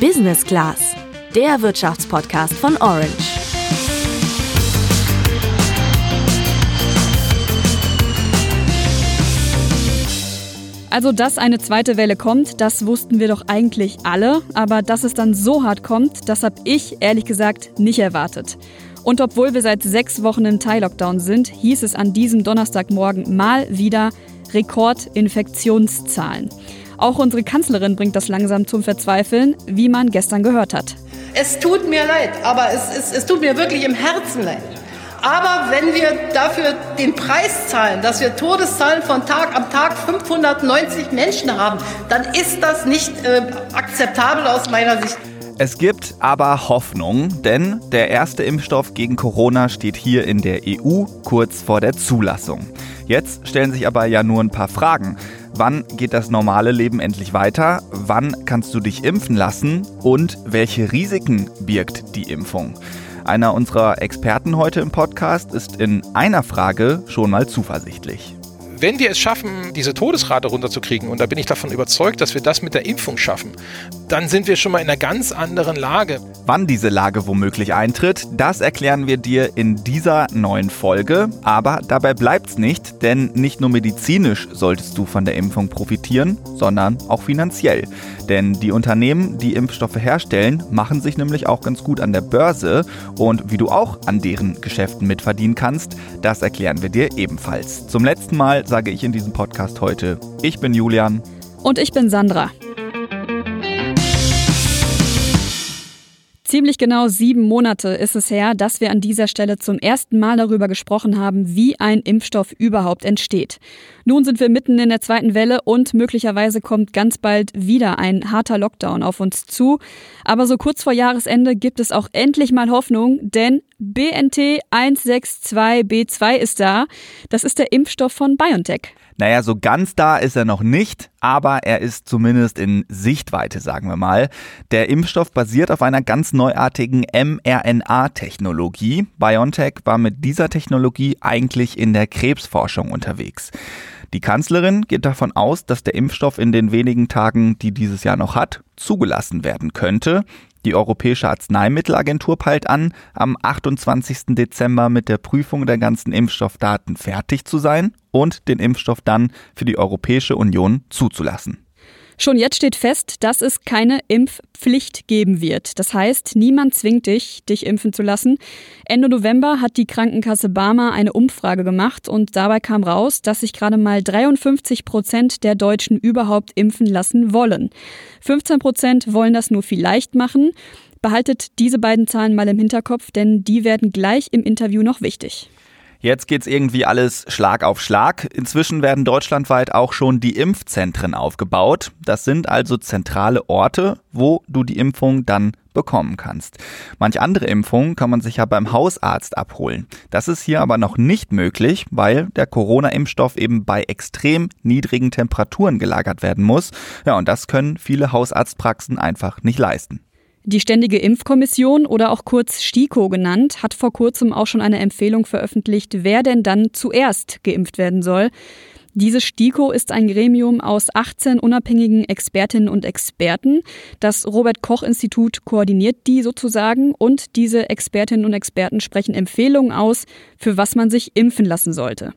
Business Class, der Wirtschaftspodcast von Orange. Also, dass eine zweite Welle kommt, das wussten wir doch eigentlich alle. Aber dass es dann so hart kommt, das habe ich ehrlich gesagt nicht erwartet. Und obwohl wir seit sechs Wochen im Teil-Lockdown sind, hieß es an diesem Donnerstagmorgen mal wieder Rekordinfektionszahlen. Auch unsere Kanzlerin bringt das langsam zum Verzweifeln, wie man gestern gehört hat. Es tut mir leid, aber es, es, es tut mir wirklich im Herzen leid. Aber wenn wir dafür den Preis zahlen, dass wir Todeszahlen von Tag am Tag 590 Menschen haben, dann ist das nicht äh, akzeptabel aus meiner Sicht. Es gibt aber Hoffnung, denn der erste Impfstoff gegen Corona steht hier in der EU kurz vor der Zulassung. Jetzt stellen sich aber ja nur ein paar Fragen. Wann geht das normale Leben endlich weiter? Wann kannst du dich impfen lassen? Und welche Risiken birgt die Impfung? Einer unserer Experten heute im Podcast ist in einer Frage schon mal zuversichtlich wenn wir es schaffen, diese Todesrate runterzukriegen, und da bin ich davon überzeugt, dass wir das mit der Impfung schaffen, dann sind wir schon mal in einer ganz anderen Lage. Wann diese Lage womöglich eintritt, das erklären wir dir in dieser neuen Folge. Aber dabei bleibt's nicht, denn nicht nur medizinisch solltest du von der Impfung profitieren, sondern auch finanziell. Denn die Unternehmen, die Impfstoffe herstellen, machen sich nämlich auch ganz gut an der Börse. Und wie du auch an deren Geschäften mitverdienen kannst, das erklären wir dir ebenfalls. Zum letzten Mal sage ich in diesem Podcast heute, ich bin Julian. Und ich bin Sandra. Ziemlich genau sieben Monate ist es her, dass wir an dieser Stelle zum ersten Mal darüber gesprochen haben, wie ein Impfstoff überhaupt entsteht. Nun sind wir mitten in der zweiten Welle und möglicherweise kommt ganz bald wieder ein harter Lockdown auf uns zu. Aber so kurz vor Jahresende gibt es auch endlich mal Hoffnung, denn BNT 162b2 ist da. Das ist der Impfstoff von BioNTech. Naja, so ganz da ist er noch nicht, aber er ist zumindest in Sichtweite, sagen wir mal. Der Impfstoff basiert auf einer ganz neuartigen mRNA-Technologie. BioNTech war mit dieser Technologie eigentlich in der Krebsforschung unterwegs. Die Kanzlerin geht davon aus, dass der Impfstoff in den wenigen Tagen, die dieses Jahr noch hat, zugelassen werden könnte. Die Europäische Arzneimittelagentur peilt an, am 28. Dezember mit der Prüfung der ganzen Impfstoffdaten fertig zu sein und den Impfstoff dann für die Europäische Union zuzulassen. Schon jetzt steht fest, dass es keine Impfpflicht geben wird. Das heißt, niemand zwingt dich, dich impfen zu lassen. Ende November hat die Krankenkasse Barmer eine Umfrage gemacht und dabei kam raus, dass sich gerade mal 53 Prozent der Deutschen überhaupt impfen lassen wollen. 15 Prozent wollen das nur vielleicht machen. Behaltet diese beiden Zahlen mal im Hinterkopf, denn die werden gleich im Interview noch wichtig. Jetzt geht's irgendwie alles Schlag auf Schlag. Inzwischen werden deutschlandweit auch schon die Impfzentren aufgebaut. Das sind also zentrale Orte, wo du die Impfung dann bekommen kannst. Manch andere Impfungen kann man sich ja beim Hausarzt abholen. Das ist hier aber noch nicht möglich, weil der Corona-Impfstoff eben bei extrem niedrigen Temperaturen gelagert werden muss. Ja, und das können viele Hausarztpraxen einfach nicht leisten. Die Ständige Impfkommission oder auch kurz STIKO genannt, hat vor kurzem auch schon eine Empfehlung veröffentlicht, wer denn dann zuerst geimpft werden soll. Diese STIKO ist ein Gremium aus 18 unabhängigen Expertinnen und Experten. Das Robert Koch Institut koordiniert die sozusagen und diese Expertinnen und Experten sprechen Empfehlungen aus, für was man sich impfen lassen sollte.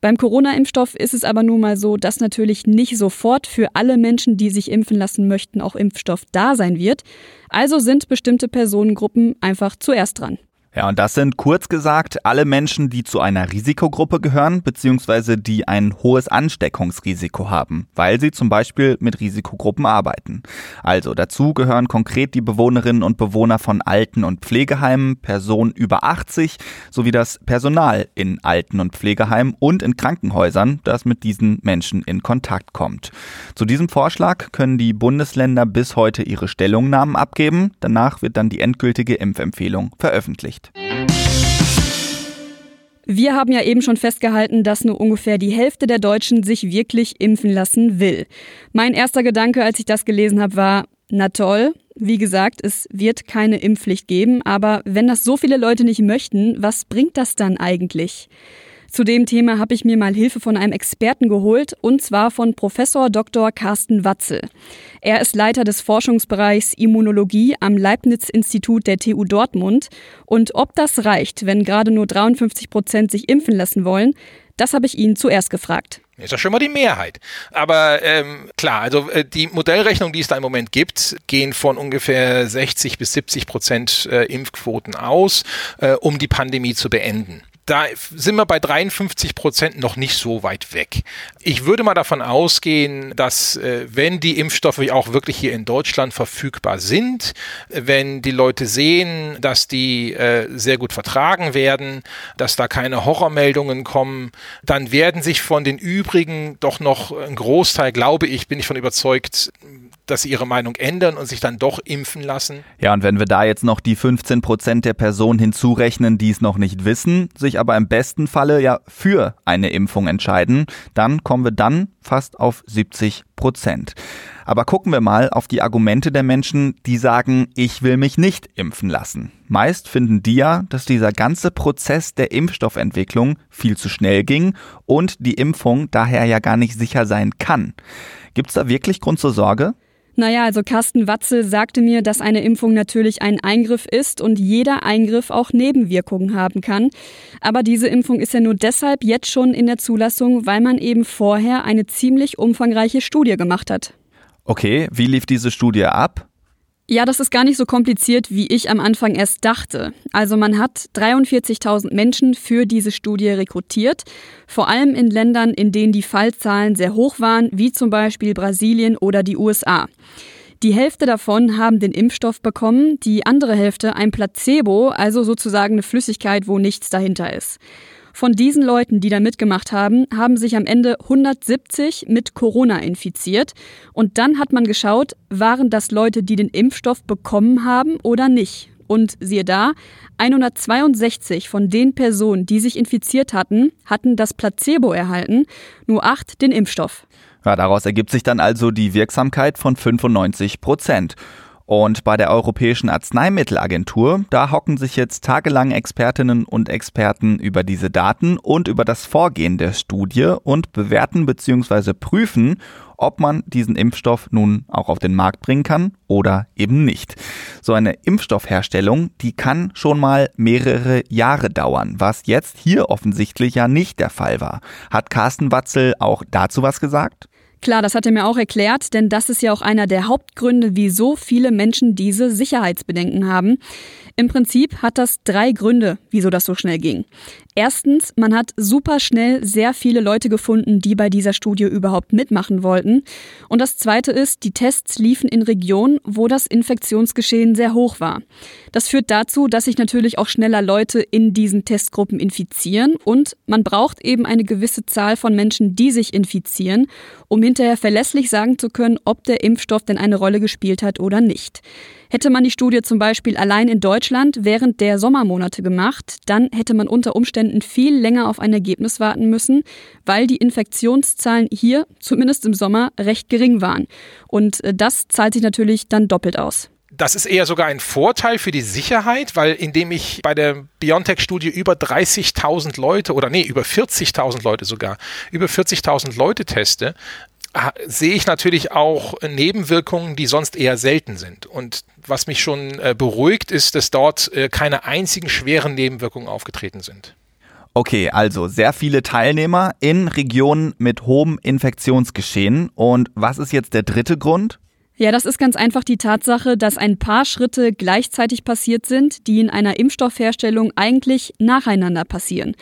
Beim Corona-Impfstoff ist es aber nun mal so, dass natürlich nicht sofort für alle Menschen, die sich impfen lassen möchten, auch Impfstoff da sein wird. Also sind bestimmte Personengruppen einfach zuerst dran. Ja, und das sind kurz gesagt alle Menschen, die zu einer Risikogruppe gehören, beziehungsweise die ein hohes Ansteckungsrisiko haben, weil sie zum Beispiel mit Risikogruppen arbeiten. Also dazu gehören konkret die Bewohnerinnen und Bewohner von Alten- und Pflegeheimen, Personen über 80 sowie das Personal in Alten- und Pflegeheimen und in Krankenhäusern, das mit diesen Menschen in Kontakt kommt. Zu diesem Vorschlag können die Bundesländer bis heute ihre Stellungnahmen abgeben. Danach wird dann die endgültige Impfempfehlung veröffentlicht. Wir haben ja eben schon festgehalten, dass nur ungefähr die Hälfte der Deutschen sich wirklich impfen lassen will. Mein erster Gedanke, als ich das gelesen habe, war, na toll, wie gesagt, es wird keine Impfpflicht geben, aber wenn das so viele Leute nicht möchten, was bringt das dann eigentlich? Zu dem Thema habe ich mir mal Hilfe von einem Experten geholt, und zwar von Professor Dr. Carsten Watzel. Er ist Leiter des Forschungsbereichs Immunologie am Leibniz-Institut der TU Dortmund. Und ob das reicht, wenn gerade nur 53 Prozent sich impfen lassen wollen, das habe ich ihn zuerst gefragt. Ist ja schon mal die Mehrheit. Aber ähm, klar, also äh, die Modellrechnung, die es da im Moment gibt, gehen von ungefähr 60 bis 70 Prozent äh, Impfquoten aus, äh, um die Pandemie zu beenden da sind wir bei 53 Prozent noch nicht so weit weg. Ich würde mal davon ausgehen, dass äh, wenn die Impfstoffe auch wirklich hier in Deutschland verfügbar sind, wenn die Leute sehen, dass die äh, sehr gut vertragen werden, dass da keine Horrormeldungen kommen, dann werden sich von den übrigen doch noch ein Großteil, glaube ich, bin ich von überzeugt, dass sie ihre Meinung ändern und sich dann doch impfen lassen. Ja, und wenn wir da jetzt noch die 15 Prozent der Personen hinzurechnen, die es noch nicht wissen, sich aber im besten Falle ja für eine Impfung entscheiden, dann kommen wir dann fast auf 70 Prozent. Aber gucken wir mal auf die Argumente der Menschen, die sagen, ich will mich nicht impfen lassen. Meist finden die ja, dass dieser ganze Prozess der Impfstoffentwicklung viel zu schnell ging und die Impfung daher ja gar nicht sicher sein kann. Gibt es da wirklich Grund zur Sorge? Naja, also Carsten Watzel sagte mir, dass eine Impfung natürlich ein Eingriff ist und jeder Eingriff auch Nebenwirkungen haben kann. Aber diese Impfung ist ja nur deshalb jetzt schon in der Zulassung, weil man eben vorher eine ziemlich umfangreiche Studie gemacht hat. Okay, wie lief diese Studie ab? Ja, das ist gar nicht so kompliziert, wie ich am Anfang erst dachte. Also man hat 43.000 Menschen für diese Studie rekrutiert, vor allem in Ländern, in denen die Fallzahlen sehr hoch waren, wie zum Beispiel Brasilien oder die USA. Die Hälfte davon haben den Impfstoff bekommen, die andere Hälfte ein Placebo, also sozusagen eine Flüssigkeit, wo nichts dahinter ist. Von diesen Leuten, die da mitgemacht haben, haben sich am Ende 170 mit Corona infiziert. Und dann hat man geschaut, waren das Leute, die den Impfstoff bekommen haben oder nicht. Und siehe da, 162 von den Personen, die sich infiziert hatten, hatten das Placebo erhalten, nur acht den Impfstoff. Ja, daraus ergibt sich dann also die Wirksamkeit von 95 Prozent. Und bei der Europäischen Arzneimittelagentur, da hocken sich jetzt tagelang Expertinnen und Experten über diese Daten und über das Vorgehen der Studie und bewerten bzw. prüfen, ob man diesen Impfstoff nun auch auf den Markt bringen kann oder eben nicht. So eine Impfstoffherstellung, die kann schon mal mehrere Jahre dauern, was jetzt hier offensichtlich ja nicht der Fall war. Hat Carsten Watzel auch dazu was gesagt? Klar, das hat er mir auch erklärt, denn das ist ja auch einer der Hauptgründe, wieso viele Menschen diese Sicherheitsbedenken haben. Im Prinzip hat das drei Gründe, wieso das so schnell ging. Erstens, man hat super schnell sehr viele Leute gefunden, die bei dieser Studie überhaupt mitmachen wollten. Und das Zweite ist, die Tests liefen in Regionen, wo das Infektionsgeschehen sehr hoch war. Das führt dazu, dass sich natürlich auch schneller Leute in diesen Testgruppen infizieren und man braucht eben eine gewisse Zahl von Menschen, die sich infizieren, um hinterher verlässlich sagen zu können, ob der Impfstoff denn eine Rolle gespielt hat oder nicht. Hätte man die Studie zum Beispiel allein in Deutschland während der Sommermonate gemacht, dann hätte man unter Umständen viel länger auf ein Ergebnis warten müssen, weil die Infektionszahlen hier, zumindest im Sommer, recht gering waren. Und äh, das zahlt sich natürlich dann doppelt aus. Das ist eher sogar ein Vorteil für die Sicherheit, weil indem ich bei der BioNTech-Studie über 30.000 Leute oder nee, über 40.000 Leute sogar, über 40.000 Leute teste, sehe ich natürlich auch Nebenwirkungen, die sonst eher selten sind. Und was mich schon äh, beruhigt, ist, dass dort äh, keine einzigen schweren Nebenwirkungen aufgetreten sind. Okay, also sehr viele Teilnehmer in Regionen mit hohem Infektionsgeschehen. Und was ist jetzt der dritte Grund? Ja, das ist ganz einfach die Tatsache, dass ein paar Schritte gleichzeitig passiert sind, die in einer Impfstoffherstellung eigentlich nacheinander passieren.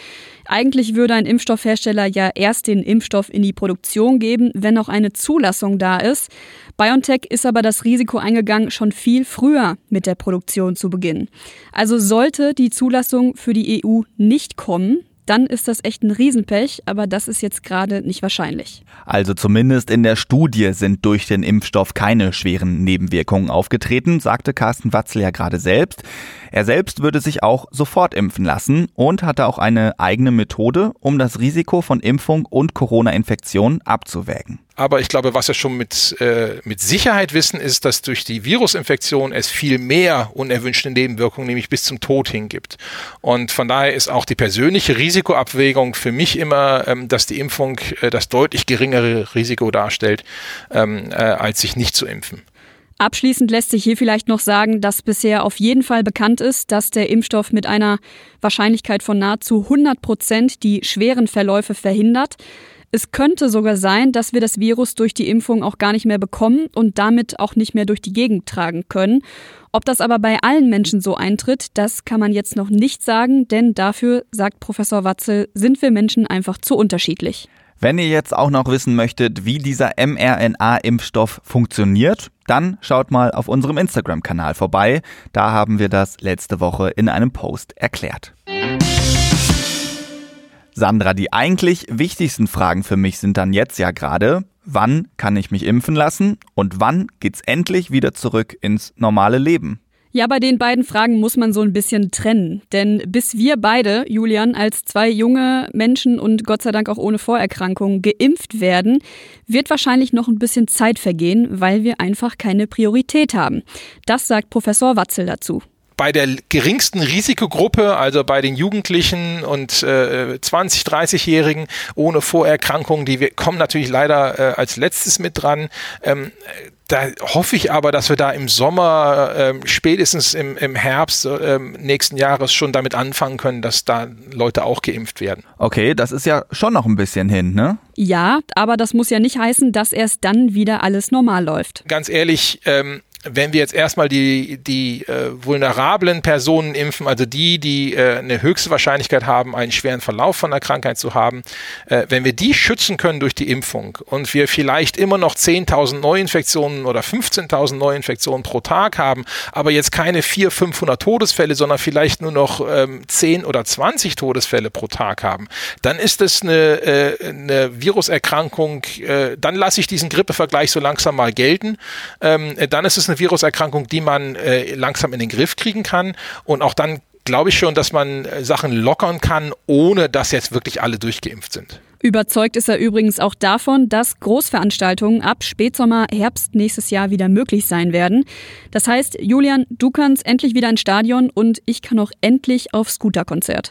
Eigentlich würde ein Impfstoffhersteller ja erst den Impfstoff in die Produktion geben, wenn noch eine Zulassung da ist. BioNTech ist aber das Risiko eingegangen, schon viel früher mit der Produktion zu beginnen. Also sollte die Zulassung für die EU nicht kommen, dann ist das echt ein Riesenpech, aber das ist jetzt gerade nicht wahrscheinlich. Also zumindest in der Studie sind durch den Impfstoff keine schweren Nebenwirkungen aufgetreten, sagte Carsten Watzel ja gerade selbst. Er selbst würde sich auch sofort impfen lassen und hatte auch eine eigene Methode, um das Risiko von Impfung und Corona-Infektion abzuwägen. Aber ich glaube, was wir schon mit, äh, mit Sicherheit wissen, ist, dass durch die Virusinfektion es viel mehr unerwünschte Nebenwirkungen, nämlich bis zum Tod hingibt. Und von daher ist auch die persönliche Risikoabwägung für mich immer, ähm, dass die Impfung äh, das deutlich geringere Risiko darstellt, ähm, äh, als sich nicht zu impfen. Abschließend lässt sich hier vielleicht noch sagen, dass bisher auf jeden Fall bekannt ist, dass der Impfstoff mit einer Wahrscheinlichkeit von nahezu 100 Prozent die schweren Verläufe verhindert. Es könnte sogar sein, dass wir das Virus durch die Impfung auch gar nicht mehr bekommen und damit auch nicht mehr durch die Gegend tragen können. Ob das aber bei allen Menschen so eintritt, das kann man jetzt noch nicht sagen, denn dafür, sagt Professor Watzel, sind wir Menschen einfach zu unterschiedlich. Wenn ihr jetzt auch noch wissen möchtet, wie dieser mRNA-Impfstoff funktioniert, dann schaut mal auf unserem Instagram-Kanal vorbei. Da haben wir das letzte Woche in einem Post erklärt. Sandra, die eigentlich wichtigsten Fragen für mich sind dann jetzt ja gerade, wann kann ich mich impfen lassen und wann geht's endlich wieder zurück ins normale Leben? Ja, bei den beiden Fragen muss man so ein bisschen trennen. Denn bis wir beide, Julian, als zwei junge Menschen und Gott sei Dank auch ohne Vorerkrankungen geimpft werden, wird wahrscheinlich noch ein bisschen Zeit vergehen, weil wir einfach keine Priorität haben. Das sagt Professor Watzel dazu bei der geringsten Risikogruppe, also bei den Jugendlichen und äh, 20, 30-Jährigen ohne Vorerkrankungen, die wir, kommen natürlich leider äh, als letztes mit dran. Ähm, da hoffe ich aber, dass wir da im Sommer, ähm, spätestens im, im Herbst ähm, nächsten Jahres schon damit anfangen können, dass da Leute auch geimpft werden. Okay, das ist ja schon noch ein bisschen hin, ne? Ja, aber das muss ja nicht heißen, dass erst dann wieder alles normal läuft. Ganz ehrlich, ähm, wenn wir jetzt erstmal die, die äh, vulnerablen Personen impfen, also die, die äh, eine höchste Wahrscheinlichkeit haben, einen schweren Verlauf von der Krankheit zu haben, äh, wenn wir die schützen können durch die Impfung und wir vielleicht immer noch 10.000 Neuinfektionen oder 15.000 Neuinfektionen pro Tag haben, aber jetzt keine 400, 500 Todesfälle, sondern vielleicht nur noch ähm, 10 oder 20 Todesfälle pro Tag haben, dann ist es eine, äh, eine Viruserkrankung, äh, dann lasse ich diesen Grippevergleich so langsam mal gelten, ähm, dann ist es eine Viruserkrankung, die man äh, langsam in den Griff kriegen kann und auch dann glaube ich schon, dass man äh, Sachen lockern kann, ohne dass jetzt wirklich alle durchgeimpft sind. Überzeugt ist er übrigens auch davon, dass Großveranstaltungen ab Spätsommer, Herbst nächstes Jahr wieder möglich sein werden. Das heißt, Julian, du kannst endlich wieder ins Stadion und ich kann auch endlich aufs Scooterkonzert.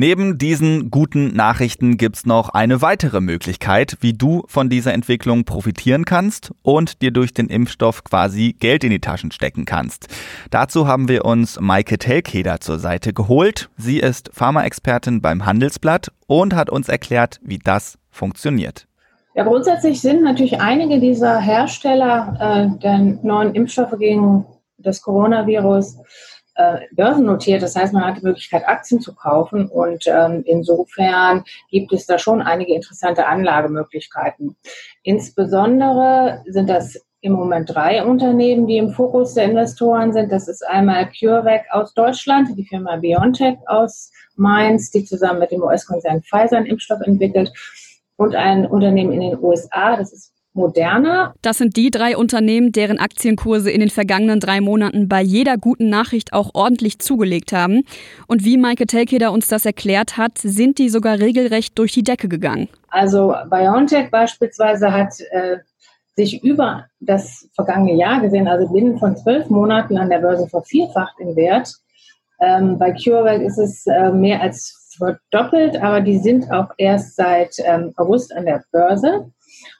Neben diesen guten Nachrichten gibt's noch eine weitere Möglichkeit, wie du von dieser Entwicklung profitieren kannst und dir durch den Impfstoff quasi Geld in die Taschen stecken kannst. Dazu haben wir uns Maike Telkeder zur Seite geholt. Sie ist Pharmaexpertin beim Handelsblatt und hat uns erklärt, wie das funktioniert. Ja, grundsätzlich sind natürlich einige dieser Hersteller äh, der neuen Impfstoffe gegen das Coronavirus äh, börsennotiert. Das heißt, man hat die Möglichkeit, Aktien zu kaufen und ähm, insofern gibt es da schon einige interessante Anlagemöglichkeiten. Insbesondere sind das im Moment drei Unternehmen, die im Fokus der Investoren sind. Das ist einmal CureVac aus Deutschland, die Firma BioNTech aus Mainz, die zusammen mit dem US-Konzern Pfizer einen Impfstoff entwickelt und ein Unternehmen in den USA, das ist Moderna. Das sind die drei Unternehmen, deren Aktienkurse in den vergangenen drei Monaten bei jeder guten Nachricht auch ordentlich zugelegt haben. Und wie Maike Telkeder uns das erklärt hat, sind die sogar regelrecht durch die Decke gegangen. Also BioNTech beispielsweise hat äh, sich über das vergangene Jahr gesehen, also binnen von zwölf Monaten an der Börse vervierfacht im Wert. Ähm, bei CureVac ist es äh, mehr als verdoppelt, aber die sind auch erst seit ähm, August an der Börse.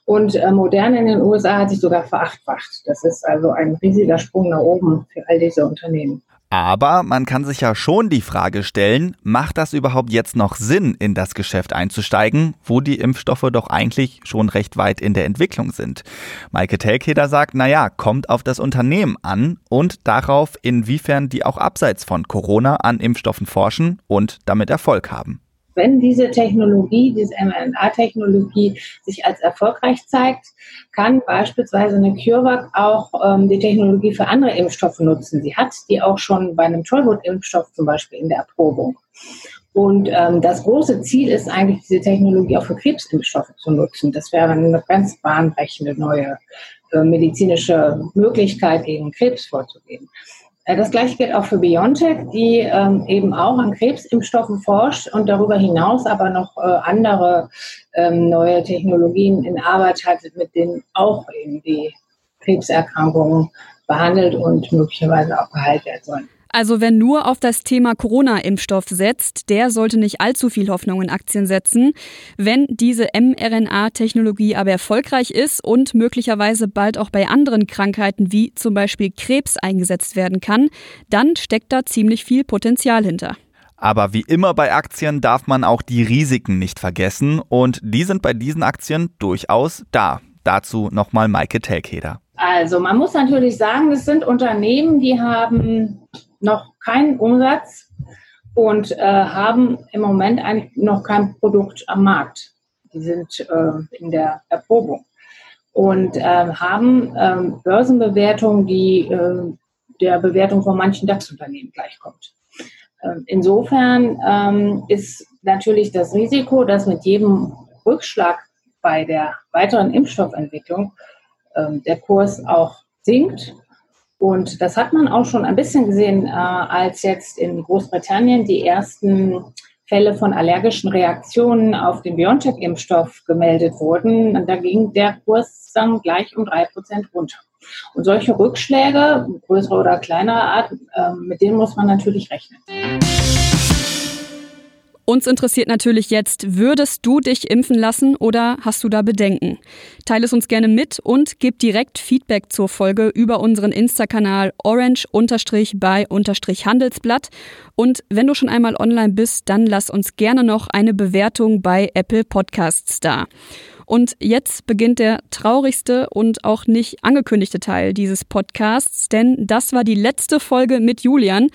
Und äh, modern in den USA hat sich sogar verachtfacht. Das ist also ein riesiger Sprung nach oben für all diese Unternehmen. Aber man kann sich ja schon die Frage stellen, macht das überhaupt jetzt noch Sinn, in das Geschäft einzusteigen, wo die Impfstoffe doch eigentlich schon recht weit in der Entwicklung sind? Maike Telkeder sagt, naja, kommt auf das Unternehmen an und darauf, inwiefern die auch abseits von Corona an Impfstoffen forschen und damit Erfolg haben wenn diese Technologie, diese mRNA-Technologie sich als erfolgreich zeigt, kann beispielsweise eine CureVac auch ähm, die Technologie für andere Impfstoffe nutzen. Sie hat die auch schon bei einem Tollwut-Impfstoff zum Beispiel in der Erprobung. Und ähm, das große Ziel ist eigentlich, diese Technologie auch für Krebsimpfstoffe zu nutzen. Das wäre eine ganz bahnbrechende neue äh, medizinische Möglichkeit, gegen Krebs vorzugehen. Äh, das gleiche gilt auch für BioNTech, die ähm, eben auch an Krebsimpfstoffen forscht und darüber hinaus aber noch äh, andere ähm, neue Technologien in Arbeit hat, mit denen auch eben die Krebserkrankungen behandelt und möglicherweise auch geheilt werden sollen. Also wer nur auf das Thema Corona-Impfstoff setzt, der sollte nicht allzu viel Hoffnung in Aktien setzen. Wenn diese mRNA-Technologie aber erfolgreich ist und möglicherweise bald auch bei anderen Krankheiten wie zum Beispiel Krebs eingesetzt werden kann, dann steckt da ziemlich viel Potenzial hinter. Aber wie immer bei Aktien darf man auch die Risiken nicht vergessen und die sind bei diesen Aktien durchaus da. Dazu nochmal Maike Telkeder. Also man muss natürlich sagen, es sind Unternehmen, die haben noch keinen Umsatz und äh, haben im Moment eigentlich noch kein Produkt am Markt. Die sind äh, in der Erprobung und äh, haben ähm, Börsenbewertungen, die äh, der Bewertung von manchen DAX-Unternehmen gleichkommt. Ähm, insofern ähm, ist natürlich das Risiko, dass mit jedem Rückschlag bei der weiteren Impfstoffentwicklung ähm, der Kurs auch sinkt und das hat man auch schon ein bisschen gesehen, äh, als jetzt in Großbritannien die ersten Fälle von allergischen Reaktionen auf den BioNTech-Impfstoff gemeldet wurden. Und da ging der Kurs dann gleich um drei Prozent runter. Und solche Rückschläge, größere oder kleinere Art, äh, mit denen muss man natürlich rechnen. Uns interessiert natürlich jetzt, würdest du dich impfen lassen oder hast du da Bedenken? Teile es uns gerne mit und gib direkt Feedback zur Folge über unseren Insta-Kanal orange-by-handelsblatt. Und wenn du schon einmal online bist, dann lass uns gerne noch eine Bewertung bei Apple Podcasts da. Und jetzt beginnt der traurigste und auch nicht angekündigte Teil dieses Podcasts, denn das war die letzte Folge mit Julian.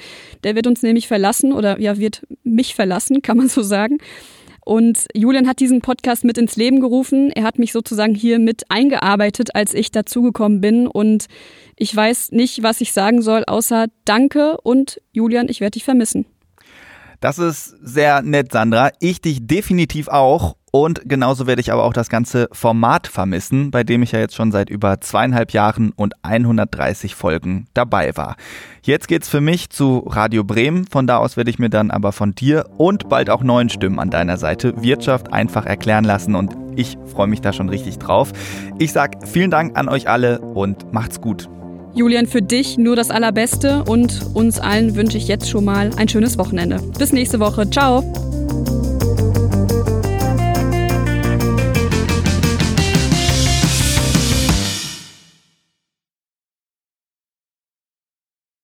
Der wird uns nämlich verlassen oder ja, wird mich verlassen, kann man so sagen. Und Julian hat diesen Podcast mit ins Leben gerufen. Er hat mich sozusagen hier mit eingearbeitet, als ich dazugekommen bin. Und ich weiß nicht, was ich sagen soll, außer Danke und Julian, ich werde dich vermissen. Das ist sehr nett, Sandra. Ich dich definitiv auch. Und genauso werde ich aber auch das ganze Format vermissen, bei dem ich ja jetzt schon seit über zweieinhalb Jahren und 130 Folgen dabei war. Jetzt geht's für mich zu Radio Bremen. Von da aus werde ich mir dann aber von dir und bald auch neuen Stimmen an deiner Seite Wirtschaft einfach erklären lassen und ich freue mich da schon richtig drauf. Ich sag vielen Dank an euch alle und macht's gut. Julian, für dich nur das Allerbeste und uns allen wünsche ich jetzt schon mal ein schönes Wochenende. Bis nächste Woche. Ciao.